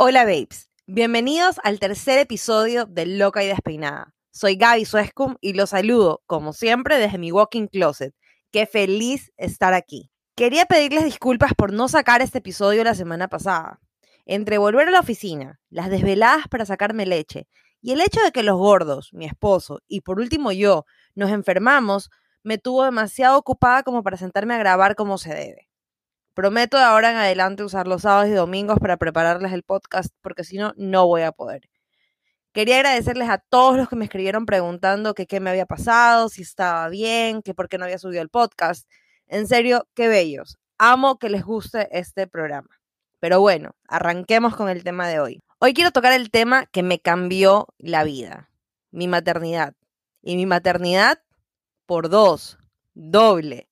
Hola babes, bienvenidos al tercer episodio de Loca y Despeinada. Soy Gaby Suescum y los saludo, como siempre, desde mi walking closet. Qué feliz estar aquí. Quería pedirles disculpas por no sacar este episodio la semana pasada. Entre volver a la oficina, las desveladas para sacarme leche y el hecho de que los gordos, mi esposo y por último yo, nos enfermamos, me tuvo demasiado ocupada como para sentarme a grabar como se debe. Prometo de ahora en adelante usar los sábados y domingos para prepararles el podcast, porque si no, no voy a poder. Quería agradecerles a todos los que me escribieron preguntando que qué me había pasado, si estaba bien, que por qué no había subido el podcast. En serio, qué bellos. Amo que les guste este programa. Pero bueno, arranquemos con el tema de hoy. Hoy quiero tocar el tema que me cambió la vida, mi maternidad. Y mi maternidad por dos, doble.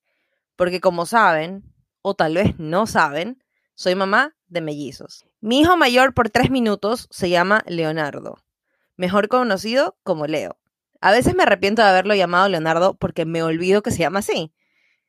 Porque como saben, o tal vez no saben, soy mamá de mellizos. Mi hijo mayor por tres minutos se llama Leonardo, mejor conocido como Leo. A veces me arrepiento de haberlo llamado Leonardo porque me olvido que se llama así.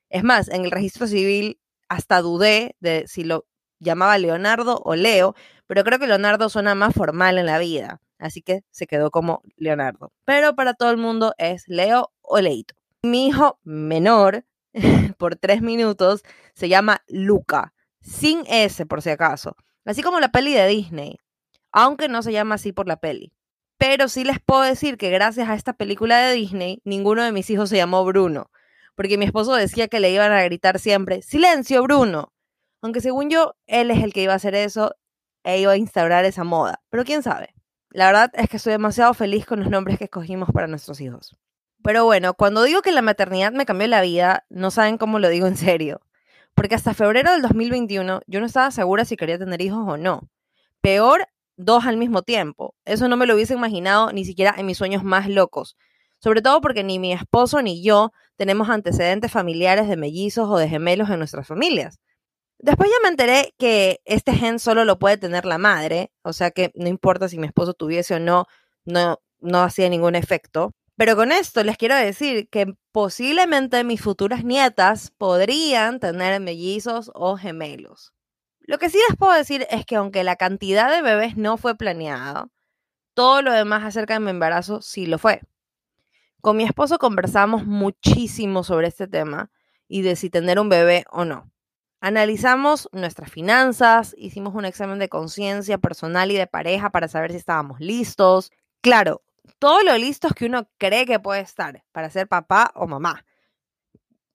Es más, en el registro civil hasta dudé de si lo llamaba Leonardo o Leo, pero creo que Leonardo suena más formal en la vida, así que se quedó como Leonardo. Pero para todo el mundo es Leo o Leito. Mi hijo menor por tres minutos se llama Luca, sin S por si acaso, así como la peli de Disney, aunque no se llama así por la peli. Pero sí les puedo decir que gracias a esta película de Disney, ninguno de mis hijos se llamó Bruno, porque mi esposo decía que le iban a gritar siempre, silencio Bruno, aunque según yo, él es el que iba a hacer eso e iba a instaurar esa moda, pero quién sabe. La verdad es que estoy demasiado feliz con los nombres que escogimos para nuestros hijos. Pero bueno, cuando digo que la maternidad me cambió la vida, no saben cómo lo digo en serio. Porque hasta febrero del 2021 yo no estaba segura si quería tener hijos o no. Peor, dos al mismo tiempo. Eso no me lo hubiese imaginado ni siquiera en mis sueños más locos. Sobre todo porque ni mi esposo ni yo tenemos antecedentes familiares de mellizos o de gemelos en nuestras familias. Después ya me enteré que este gen solo lo puede tener la madre, o sea que no importa si mi esposo tuviese o no, no, no hacía ningún efecto. Pero con esto les quiero decir que posiblemente mis futuras nietas podrían tener mellizos o gemelos. Lo que sí les puedo decir es que aunque la cantidad de bebés no fue planeada, todo lo demás acerca de mi embarazo sí lo fue. Con mi esposo conversamos muchísimo sobre este tema y de si tener un bebé o no. Analizamos nuestras finanzas, hicimos un examen de conciencia personal y de pareja para saber si estábamos listos. Claro, todo lo listos que uno cree que puede estar para ser papá o mamá.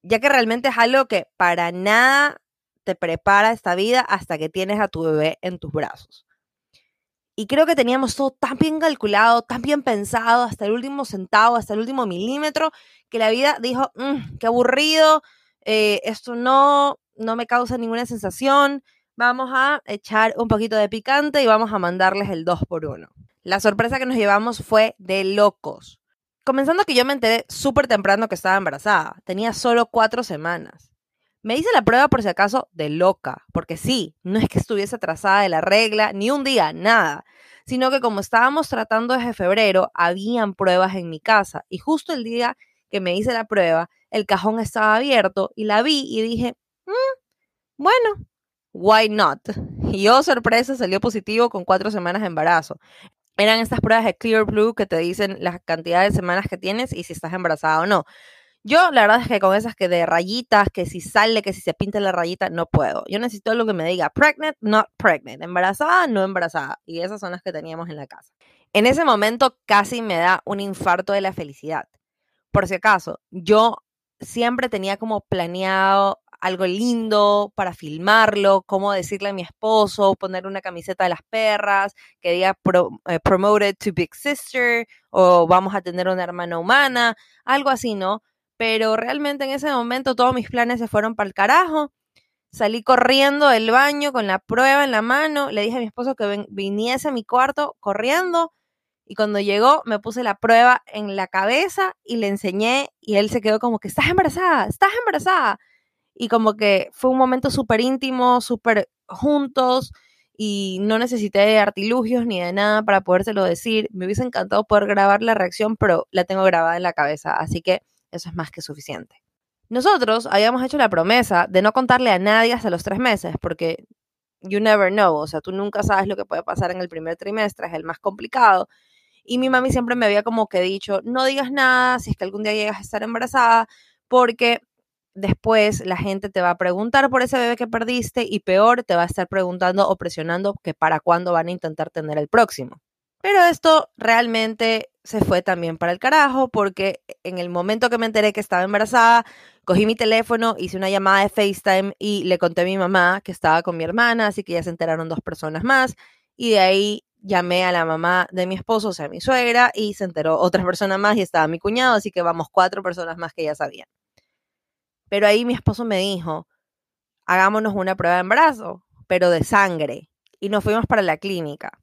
Ya que realmente es algo que para nada te prepara esta vida hasta que tienes a tu bebé en tus brazos. Y creo que teníamos todo tan bien calculado, tan bien pensado, hasta el último centavo, hasta el último milímetro, que la vida dijo, mm, qué aburrido, eh, esto no, no me causa ninguna sensación, vamos a echar un poquito de picante y vamos a mandarles el 2 por 1 la sorpresa que nos llevamos fue de locos. Comenzando que yo me enteré súper temprano que estaba embarazada. Tenía solo cuatro semanas. Me hice la prueba por si acaso de loca, porque sí, no es que estuviese atrasada de la regla, ni un día, nada, sino que como estábamos tratando desde febrero, habían pruebas en mi casa y justo el día que me hice la prueba, el cajón estaba abierto y la vi y dije, mm, bueno, why not? Y yo, sorpresa, salió positivo con cuatro semanas de embarazo eran estas pruebas de Clear Blue que te dicen la cantidad de semanas que tienes y si estás embarazada o no. Yo, la verdad es que con esas que de rayitas, que si sale, que si se pinta la rayita, no puedo. Yo necesito algo que me diga pregnant, not pregnant, embarazada, no embarazada. Y esas son las que teníamos en la casa. En ese momento casi me da un infarto de la felicidad. Por si acaso, yo siempre tenía como planeado algo lindo para filmarlo, cómo decirle a mi esposo, poner una camiseta de las perras, que diga eh, promoted to Big Sister o vamos a tener una hermana humana, algo así, ¿no? Pero realmente en ese momento todos mis planes se fueron para el carajo. Salí corriendo del baño con la prueba en la mano, le dije a mi esposo que viniese a mi cuarto corriendo y cuando llegó me puse la prueba en la cabeza y le enseñé y él se quedó como que estás embarazada, estás embarazada y como que fue un momento súper íntimo, súper juntos y no necesité de artilugios ni de nada para podérselo decir. Me hubiese encantado poder grabar la reacción, pero la tengo grabada en la cabeza, así que eso es más que suficiente. Nosotros habíamos hecho la promesa de no contarle a nadie hasta los tres meses, porque you never know, o sea, tú nunca sabes lo que puede pasar en el primer trimestre, es el más complicado. Y mi mami siempre me había como que dicho, no digas nada si es que algún día llegas a estar embarazada, porque después la gente te va a preguntar por ese bebé que perdiste y peor, te va a estar preguntando o presionando que para cuándo van a intentar tener el próximo. Pero esto realmente se fue también para el carajo porque en el momento que me enteré que estaba embarazada, cogí mi teléfono, hice una llamada de FaceTime y le conté a mi mamá que estaba con mi hermana, así que ya se enteraron dos personas más y de ahí llamé a la mamá de mi esposo, o sea, mi suegra, y se enteró otra persona más y estaba mi cuñado, así que vamos cuatro personas más que ya sabían. Pero ahí mi esposo me dijo, hagámonos una prueba de embarazo, pero de sangre. Y nos fuimos para la clínica.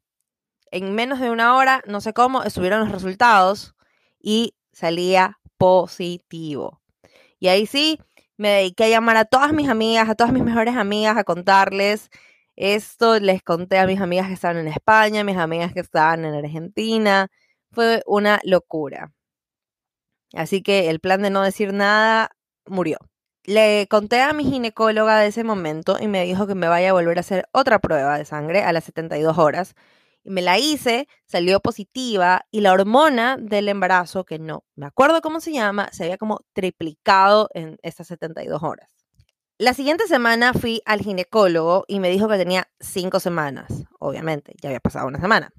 En menos de una hora, no sé cómo, estuvieron los resultados y salía positivo. Y ahí sí, me dediqué a llamar a todas mis amigas, a todas mis mejores amigas, a contarles esto. Les conté a mis amigas que estaban en España, mis amigas que estaban en Argentina. Fue una locura. Así que el plan de no decir nada murió. Le conté a mi ginecóloga de ese momento y me dijo que me vaya a volver a hacer otra prueba de sangre a las 72 horas. Y me la hice, salió positiva y la hormona del embarazo, que no me acuerdo cómo se llama, se había como triplicado en estas 72 horas. La siguiente semana fui al ginecólogo y me dijo que tenía cinco semanas. Obviamente, ya había pasado una semana.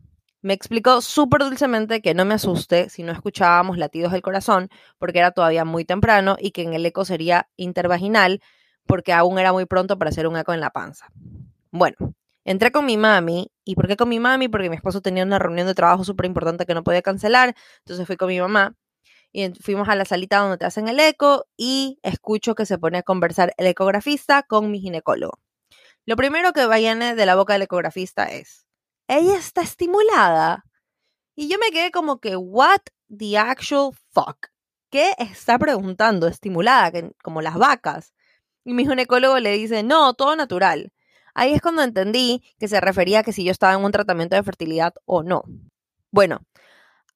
Me explicó súper dulcemente que no me asuste si no escuchábamos latidos del corazón, porque era todavía muy temprano y que en el eco sería intervaginal, porque aún era muy pronto para hacer un eco en la panza. Bueno, entré con mi mami. ¿Y por qué con mi mami? Porque mi esposo tenía una reunión de trabajo súper importante que no podía cancelar. Entonces fui con mi mamá y fuimos a la salita donde te hacen el eco y escucho que se pone a conversar el ecografista con mi ginecólogo. Lo primero que viene de la boca del ecografista es, ella está estimulada. Y yo me quedé como que, what the actual fuck? ¿Qué está preguntando? Estimulada, como las vacas. Y mi ginecólogo le dice, no, todo natural. Ahí es cuando entendí que se refería a que si yo estaba en un tratamiento de fertilidad o no. Bueno,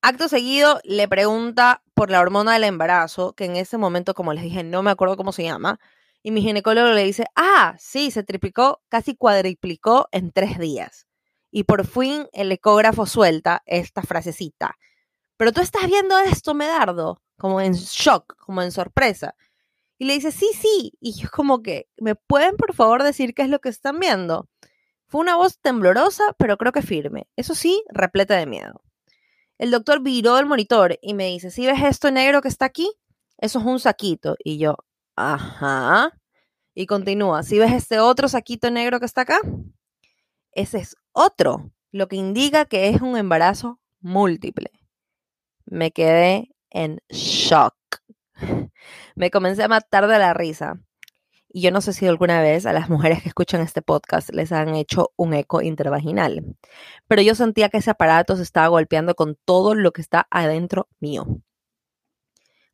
acto seguido le pregunta por la hormona del embarazo, que en ese momento, como les dije, no me acuerdo cómo se llama. Y mi ginecólogo le dice, ah, sí, se triplicó, casi cuadriplicó en tres días y por fin el ecógrafo suelta esta frasecita. Pero tú estás viendo esto, Medardo, como en shock, como en sorpresa. Y le dice, sí, sí. Y yo como que, ¿me pueden por favor decir qué es lo que están viendo? Fue una voz temblorosa, pero creo que firme. Eso sí, repleta de miedo. El doctor viró el monitor y me dice, ¿sí ves esto negro que está aquí? Eso es un saquito. Y yo, ajá. Y continúa, ¿sí ves este otro saquito negro que está acá? Ese es otro, lo que indica que es un embarazo múltiple. Me quedé en shock. Me comencé a matar de la risa. Y yo no sé si alguna vez a las mujeres que escuchan este podcast les han hecho un eco intervaginal. Pero yo sentía que ese aparato se estaba golpeando con todo lo que está adentro mío.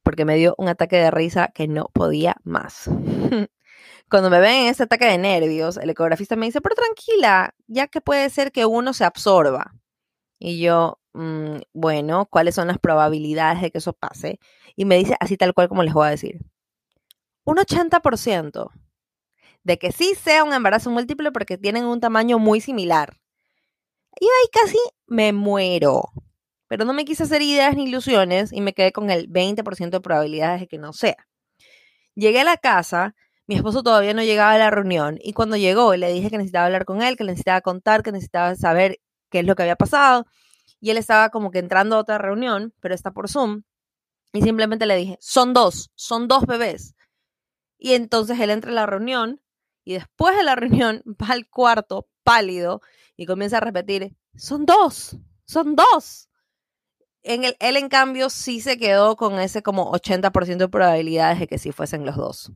Porque me dio un ataque de risa que no podía más. Cuando me ven en ese ataque de nervios, el ecografista me dice, pero tranquila, ya que puede ser que uno se absorba. Y yo, mm, bueno, ¿cuáles son las probabilidades de que eso pase? Y me dice así tal cual como les voy a decir. Un 80% de que sí sea un embarazo múltiple porque tienen un tamaño muy similar. Y ahí casi me muero. Pero no me quise hacer ideas ni ilusiones y me quedé con el 20% de probabilidades de que no sea. Llegué a la casa mi esposo todavía no llegaba a la reunión y cuando llegó le dije que necesitaba hablar con él, que necesitaba contar, que necesitaba saber qué es lo que había pasado y él estaba como que entrando a otra reunión, pero está por Zoom y simplemente le dije, son dos, son dos bebés. Y entonces él entra a la reunión y después de la reunión va al cuarto pálido y comienza a repetir, son dos, son dos. En el, él en cambio sí se quedó con ese como 80% de probabilidades de que sí fuesen los dos.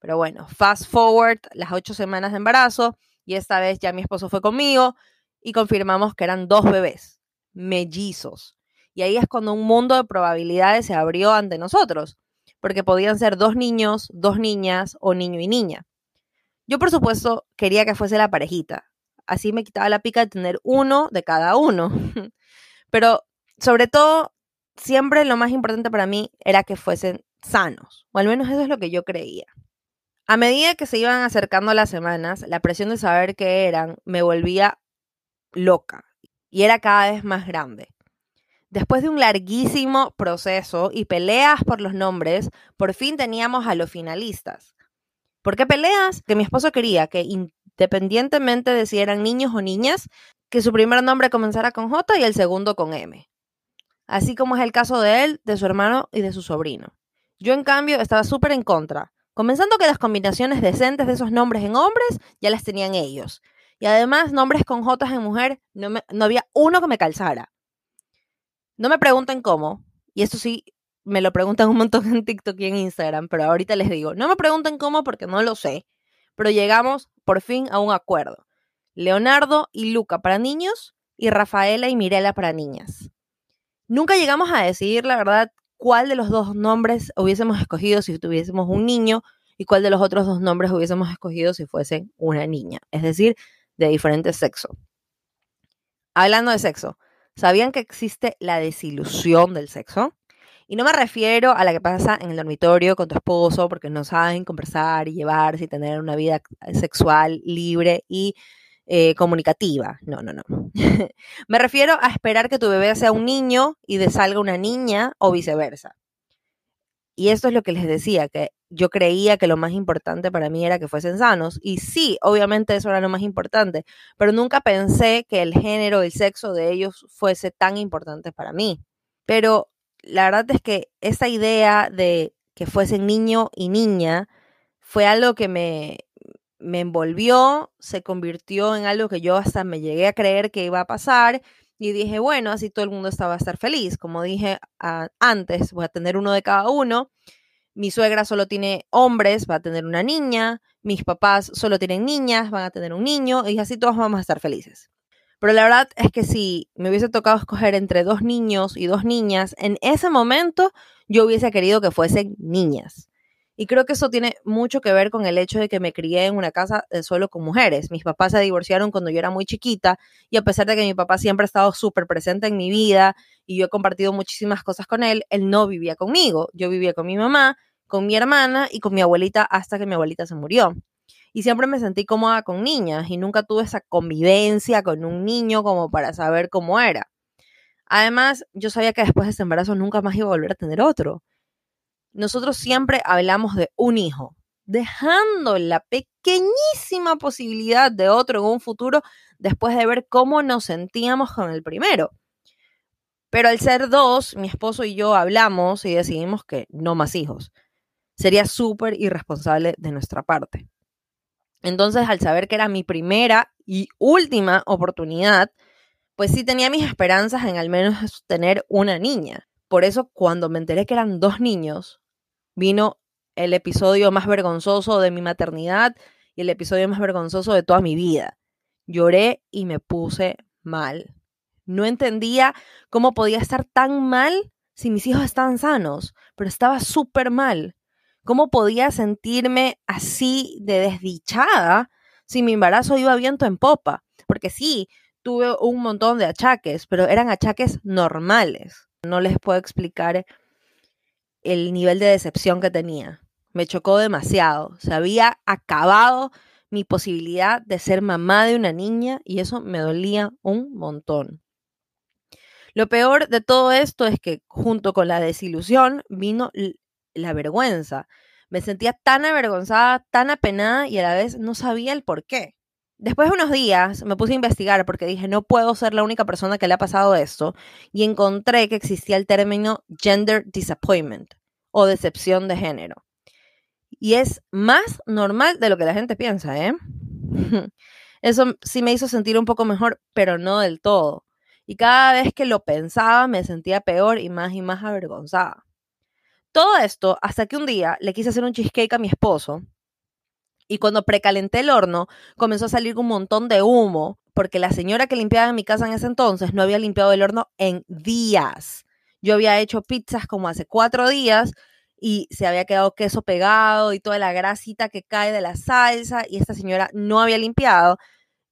Pero bueno, fast forward las ocho semanas de embarazo y esta vez ya mi esposo fue conmigo y confirmamos que eran dos bebés, mellizos. Y ahí es cuando un mundo de probabilidades se abrió ante nosotros, porque podían ser dos niños, dos niñas o niño y niña. Yo por supuesto quería que fuese la parejita, así me quitaba la pica de tener uno de cada uno. Pero sobre todo, siempre lo más importante para mí era que fuesen sanos, o al menos eso es lo que yo creía. A medida que se iban acercando las semanas, la presión de saber qué eran me volvía loca y era cada vez más grande. Después de un larguísimo proceso y peleas por los nombres, por fin teníamos a los finalistas. ¿Por qué peleas? Que mi esposo quería que independientemente de si eran niños o niñas, que su primer nombre comenzara con J y el segundo con M. Así como es el caso de él, de su hermano y de su sobrino. Yo, en cambio, estaba súper en contra, comenzando que las combinaciones decentes de esos nombres en hombres ya las tenían ellos. Y además, nombres con J en mujer, no, no había uno que me calzara. No me pregunten cómo, y esto sí me lo preguntan un montón en TikTok y en Instagram, pero ahorita les digo, no me pregunten cómo porque no lo sé, pero llegamos por fin a un acuerdo. Leonardo y Luca para niños y Rafaela y Mirela para niñas. Nunca llegamos a decidir, la verdad, cuál de los dos nombres hubiésemos escogido si tuviésemos un niño y cuál de los otros dos nombres hubiésemos escogido si fuesen una niña, es decir, de diferente sexo. Hablando de sexo, ¿Sabían que existe la desilusión del sexo? Y no me refiero a la que pasa en el dormitorio con tu esposo porque no saben conversar y llevarse y tener una vida sexual libre y eh, comunicativa. No, no, no. me refiero a esperar que tu bebé sea un niño y de salga una niña o viceversa. Y esto es lo que les decía, que yo creía que lo más importante para mí era que fuesen sanos. Y sí, obviamente eso era lo más importante, pero nunca pensé que el género, el sexo de ellos fuese tan importante para mí. Pero la verdad es que esa idea de que fuesen niño y niña fue algo que me, me envolvió, se convirtió en algo que yo hasta me llegué a creer que iba a pasar. Y dije, bueno, así todo el mundo estaba a estar feliz. Como dije antes, voy a tener uno de cada uno mi suegra solo tiene hombres, va a tener una niña, mis papás solo tienen niñas, van a tener un niño, y así todos vamos a estar felices. Pero la verdad es que si me hubiese tocado escoger entre dos niños y dos niñas, en ese momento yo hubiese querido que fuesen niñas. Y creo que eso tiene mucho que ver con el hecho de que me crié en una casa de solo con mujeres. Mis papás se divorciaron cuando yo era muy chiquita y a pesar de que mi papá siempre ha estado súper presente en mi vida y yo he compartido muchísimas cosas con él, él no vivía conmigo. Yo vivía con mi mamá con mi hermana y con mi abuelita hasta que mi abuelita se murió. Y siempre me sentí cómoda con niñas y nunca tuve esa convivencia con un niño como para saber cómo era. Además, yo sabía que después de ese embarazo nunca más iba a volver a tener otro. Nosotros siempre hablamos de un hijo, dejando la pequeñísima posibilidad de otro en un futuro después de ver cómo nos sentíamos con el primero. Pero al ser dos, mi esposo y yo hablamos y decidimos que no más hijos sería súper irresponsable de nuestra parte. Entonces, al saber que era mi primera y última oportunidad, pues sí tenía mis esperanzas en al menos tener una niña. Por eso, cuando me enteré que eran dos niños, vino el episodio más vergonzoso de mi maternidad y el episodio más vergonzoso de toda mi vida. Lloré y me puse mal. No entendía cómo podía estar tan mal si mis hijos estaban sanos, pero estaba súper mal. ¿Cómo podía sentirme así de desdichada si mi embarazo iba viento en popa? Porque sí, tuve un montón de achaques, pero eran achaques normales. No les puedo explicar el nivel de decepción que tenía. Me chocó demasiado. Se había acabado mi posibilidad de ser mamá de una niña y eso me dolía un montón. Lo peor de todo esto es que junto con la desilusión vino la vergüenza. Me sentía tan avergonzada, tan apenada y a la vez no sabía el por qué. Después de unos días me puse a investigar porque dije, no puedo ser la única persona que le ha pasado esto y encontré que existía el término gender disappointment o decepción de género. Y es más normal de lo que la gente piensa, ¿eh? Eso sí me hizo sentir un poco mejor, pero no del todo. Y cada vez que lo pensaba me sentía peor y más y más avergonzada. Todo esto hasta que un día le quise hacer un cheesecake a mi esposo y cuando precalenté el horno comenzó a salir un montón de humo porque la señora que limpiaba mi casa en ese entonces no había limpiado el horno en días. Yo había hecho pizzas como hace cuatro días y se había quedado queso pegado y toda la grasita que cae de la salsa y esta señora no había limpiado.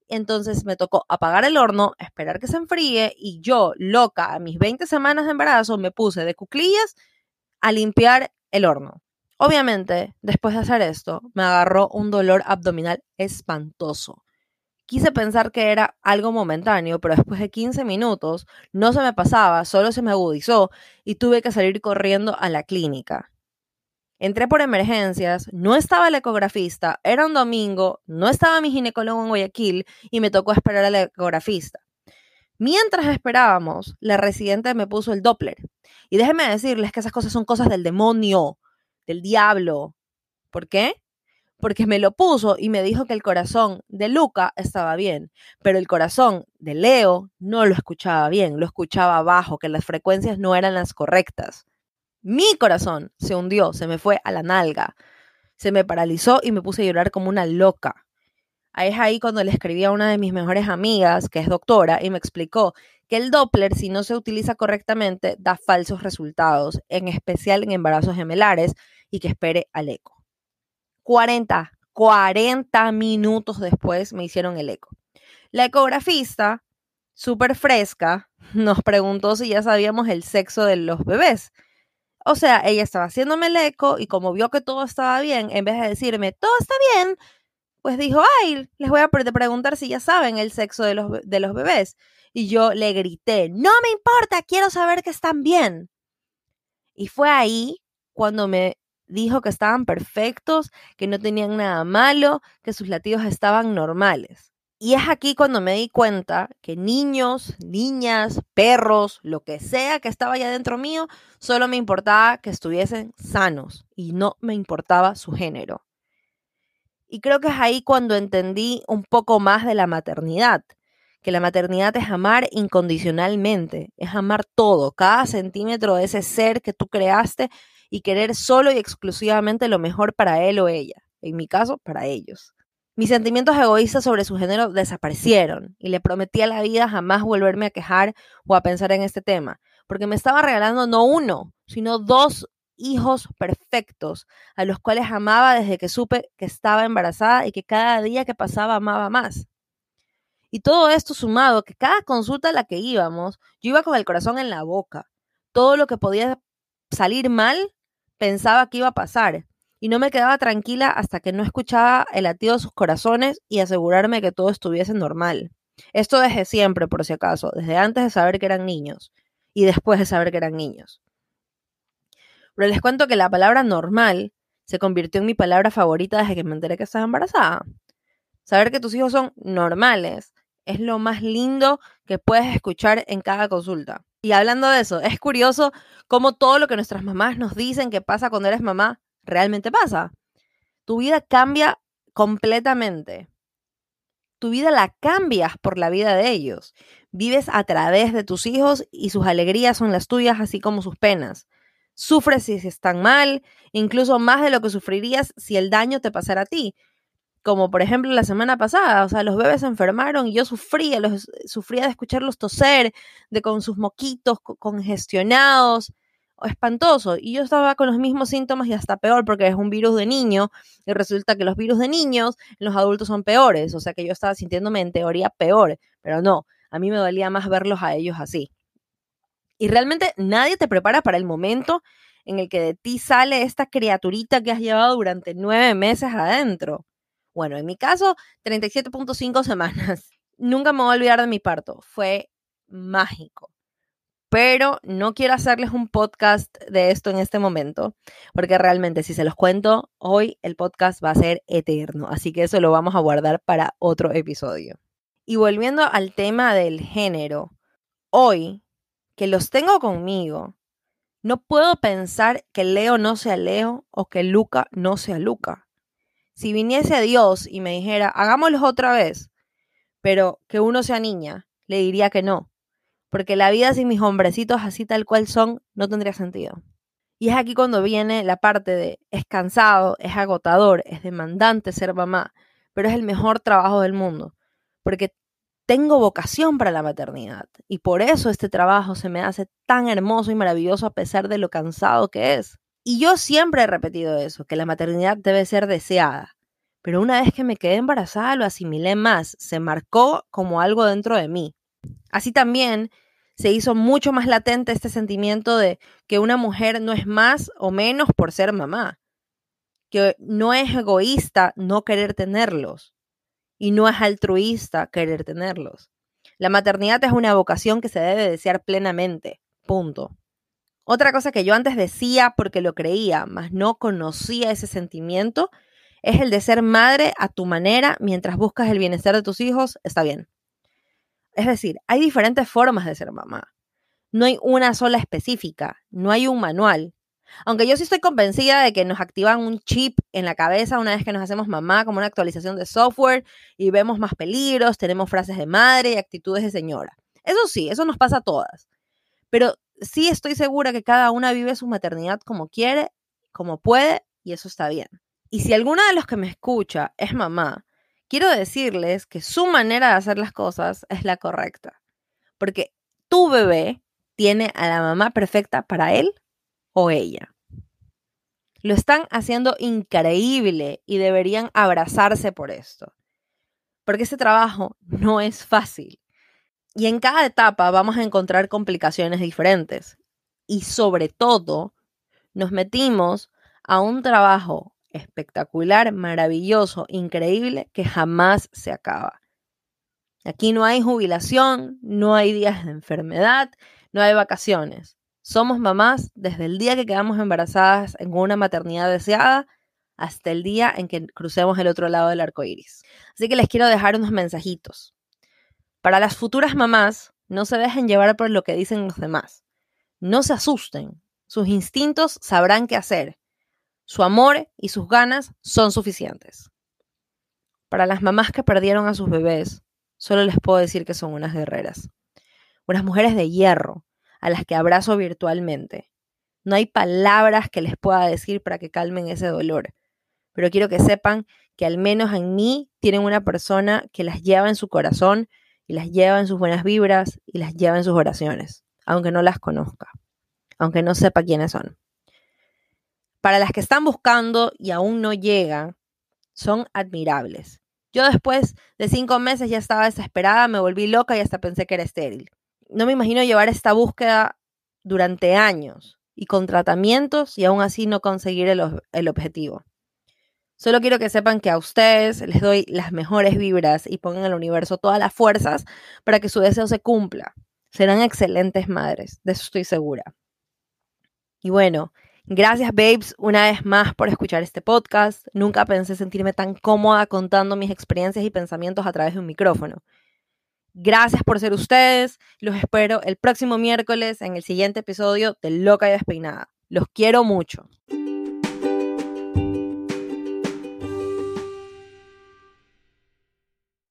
Entonces me tocó apagar el horno, esperar que se enfríe y yo, loca, a mis 20 semanas de embarazo, me puse de cuclillas a limpiar el horno. Obviamente, después de hacer esto, me agarró un dolor abdominal espantoso. Quise pensar que era algo momentáneo, pero después de 15 minutos no se me pasaba, solo se me agudizó y tuve que salir corriendo a la clínica. Entré por emergencias, no estaba el ecografista, era un domingo, no estaba mi ginecólogo en Guayaquil y me tocó esperar al ecografista. Mientras esperábamos, la residente me puso el Doppler. Y déjenme decirles que esas cosas son cosas del demonio, del diablo. ¿Por qué? porque me lo puso y me dijo que el corazón de Luca estaba bien, pero el corazón de Leo no lo escuchaba bien, lo escuchaba bajo, que las frecuencias no eran las correctas. Mi corazón se hundió, se me fue a la nalga, se me paralizó y me puse a llorar como una loca. Es ahí cuando le escribí a una de mis mejores amigas, que es doctora, y me explicó que el Doppler, si no se utiliza correctamente, da falsos resultados, en especial en embarazos gemelares, y que espere al eco. 40, 40 minutos después me hicieron el eco. La ecografista, súper fresca, nos preguntó si ya sabíamos el sexo de los bebés. O sea, ella estaba haciéndome el eco y como vio que todo estaba bien, en vez de decirme, todo está bien, pues dijo, ay, les voy a preguntar si ya saben el sexo de los, de los bebés. Y yo le grité, no me importa, quiero saber que están bien. Y fue ahí cuando me dijo que estaban perfectos, que no tenían nada malo, que sus latidos estaban normales. Y es aquí cuando me di cuenta que niños, niñas, perros, lo que sea que estaba allá dentro mío, solo me importaba que estuviesen sanos y no me importaba su género. Y creo que es ahí cuando entendí un poco más de la maternidad, que la maternidad es amar incondicionalmente, es amar todo, cada centímetro de ese ser que tú creaste y querer solo y exclusivamente lo mejor para él o ella, en mi caso, para ellos. Mis sentimientos egoístas sobre su género desaparecieron y le prometí a la vida jamás volverme a quejar o a pensar en este tema, porque me estaba regalando no uno, sino dos hijos perfectos, a los cuales amaba desde que supe que estaba embarazada y que cada día que pasaba amaba más. Y todo esto sumado, que cada consulta a la que íbamos, yo iba con el corazón en la boca. Todo lo que podía salir mal pensaba que iba a pasar y no me quedaba tranquila hasta que no escuchaba el latido de sus corazones y asegurarme que todo estuviese normal. Esto desde siempre, por si acaso, desde antes de saber que eran niños y después de saber que eran niños. Pero les cuento que la palabra normal se convirtió en mi palabra favorita desde que me enteré que estaba embarazada. Saber que tus hijos son normales es lo más lindo que puedes escuchar en cada consulta. Y hablando de eso, es curioso cómo todo lo que nuestras mamás nos dicen que pasa cuando eres mamá, realmente pasa. Tu vida cambia completamente. Tu vida la cambias por la vida de ellos. Vives a través de tus hijos y sus alegrías son las tuyas, así como sus penas. Sufres si están mal, incluso más de lo que sufrirías si el daño te pasara a ti como por ejemplo la semana pasada, o sea, los bebés se enfermaron y yo sufría, los, sufría de escucharlos toser, de con sus moquitos congestionados, espantoso. Y yo estaba con los mismos síntomas y hasta peor porque es un virus de niño y resulta que los virus de niños en los adultos son peores, o sea que yo estaba sintiéndome en teoría peor, pero no, a mí me dolía más verlos a ellos así. Y realmente nadie te prepara para el momento en el que de ti sale esta criaturita que has llevado durante nueve meses adentro. Bueno, en mi caso, 37.5 semanas. Nunca me voy a olvidar de mi parto. Fue mágico. Pero no quiero hacerles un podcast de esto en este momento, porque realmente si se los cuento, hoy el podcast va a ser eterno. Así que eso lo vamos a guardar para otro episodio. Y volviendo al tema del género, hoy que los tengo conmigo, no puedo pensar que Leo no sea Leo o que Luca no sea Luca si viniese Dios y me dijera, hagámoslo otra vez, pero que uno sea niña, le diría que no, porque la vida sin mis hombrecitos así tal cual son no tendría sentido. Y es aquí cuando viene la parte de es cansado, es agotador, es demandante ser mamá, pero es el mejor trabajo del mundo, porque tengo vocación para la maternidad y por eso este trabajo se me hace tan hermoso y maravilloso a pesar de lo cansado que es. Y yo siempre he repetido eso, que la maternidad debe ser deseada. Pero una vez que me quedé embarazada lo asimilé más, se marcó como algo dentro de mí. Así también se hizo mucho más latente este sentimiento de que una mujer no es más o menos por ser mamá. que no es egoísta no querer tenerlos y no es altruista querer tenerlos. La maternidad es una vocación que se debe desear plenamente. Punto. Otra cosa que yo antes decía porque lo creía, mas no conocía ese sentimiento, es el de ser madre a tu manera mientras buscas el bienestar de tus hijos, está bien. Es decir, hay diferentes formas de ser mamá. No hay una sola específica, no hay un manual. Aunque yo sí estoy convencida de que nos activan un chip en la cabeza una vez que nos hacemos mamá, como una actualización de software, y vemos más peligros, tenemos frases de madre y actitudes de señora. Eso sí, eso nos pasa a todas. Pero sí estoy segura que cada una vive su maternidad como quiere, como puede, y eso está bien. Y si alguna de los que me escucha es mamá, quiero decirles que su manera de hacer las cosas es la correcta. Porque tu bebé tiene a la mamá perfecta para él o ella. Lo están haciendo increíble y deberían abrazarse por esto. Porque ese trabajo no es fácil. Y en cada etapa vamos a encontrar complicaciones diferentes. Y sobre todo, nos metimos a un trabajo espectacular, maravilloso, increíble, que jamás se acaba. Aquí no hay jubilación, no hay días de enfermedad, no hay vacaciones. Somos mamás desde el día que quedamos embarazadas en una maternidad deseada hasta el día en que crucemos el otro lado del arco iris. Así que les quiero dejar unos mensajitos. Para las futuras mamás, no se dejen llevar por lo que dicen los demás. No se asusten. Sus instintos sabrán qué hacer. Su amor y sus ganas son suficientes. Para las mamás que perdieron a sus bebés, solo les puedo decir que son unas guerreras. Unas mujeres de hierro, a las que abrazo virtualmente. No hay palabras que les pueda decir para que calmen ese dolor, pero quiero que sepan que al menos en mí tienen una persona que las lleva en su corazón y las lleva en sus buenas vibras y las lleva en sus oraciones, aunque no las conozca, aunque no sepa quiénes son. Para las que están buscando y aún no llegan, son admirables. Yo después de cinco meses ya estaba desesperada, me volví loca y hasta pensé que era estéril no me imagino llevar esta búsqueda durante años y con tratamientos y aún así no conseguir el, objetivo. Solo quiero que sepan que a ustedes les doy las mejores vibras y pongan al universo todas las fuerzas para que su deseo se cumpla. Serán excelentes madres, de eso estoy segura. Y bueno, gracias babes una vez más por escuchar este podcast. Nunca pensé sentirme tan cómoda contando mis experiencias y pensamientos a través de un micrófono. Gracias por ser ustedes. Los espero el próximo miércoles en el siguiente episodio de Loca y Despeinada. Los quiero mucho.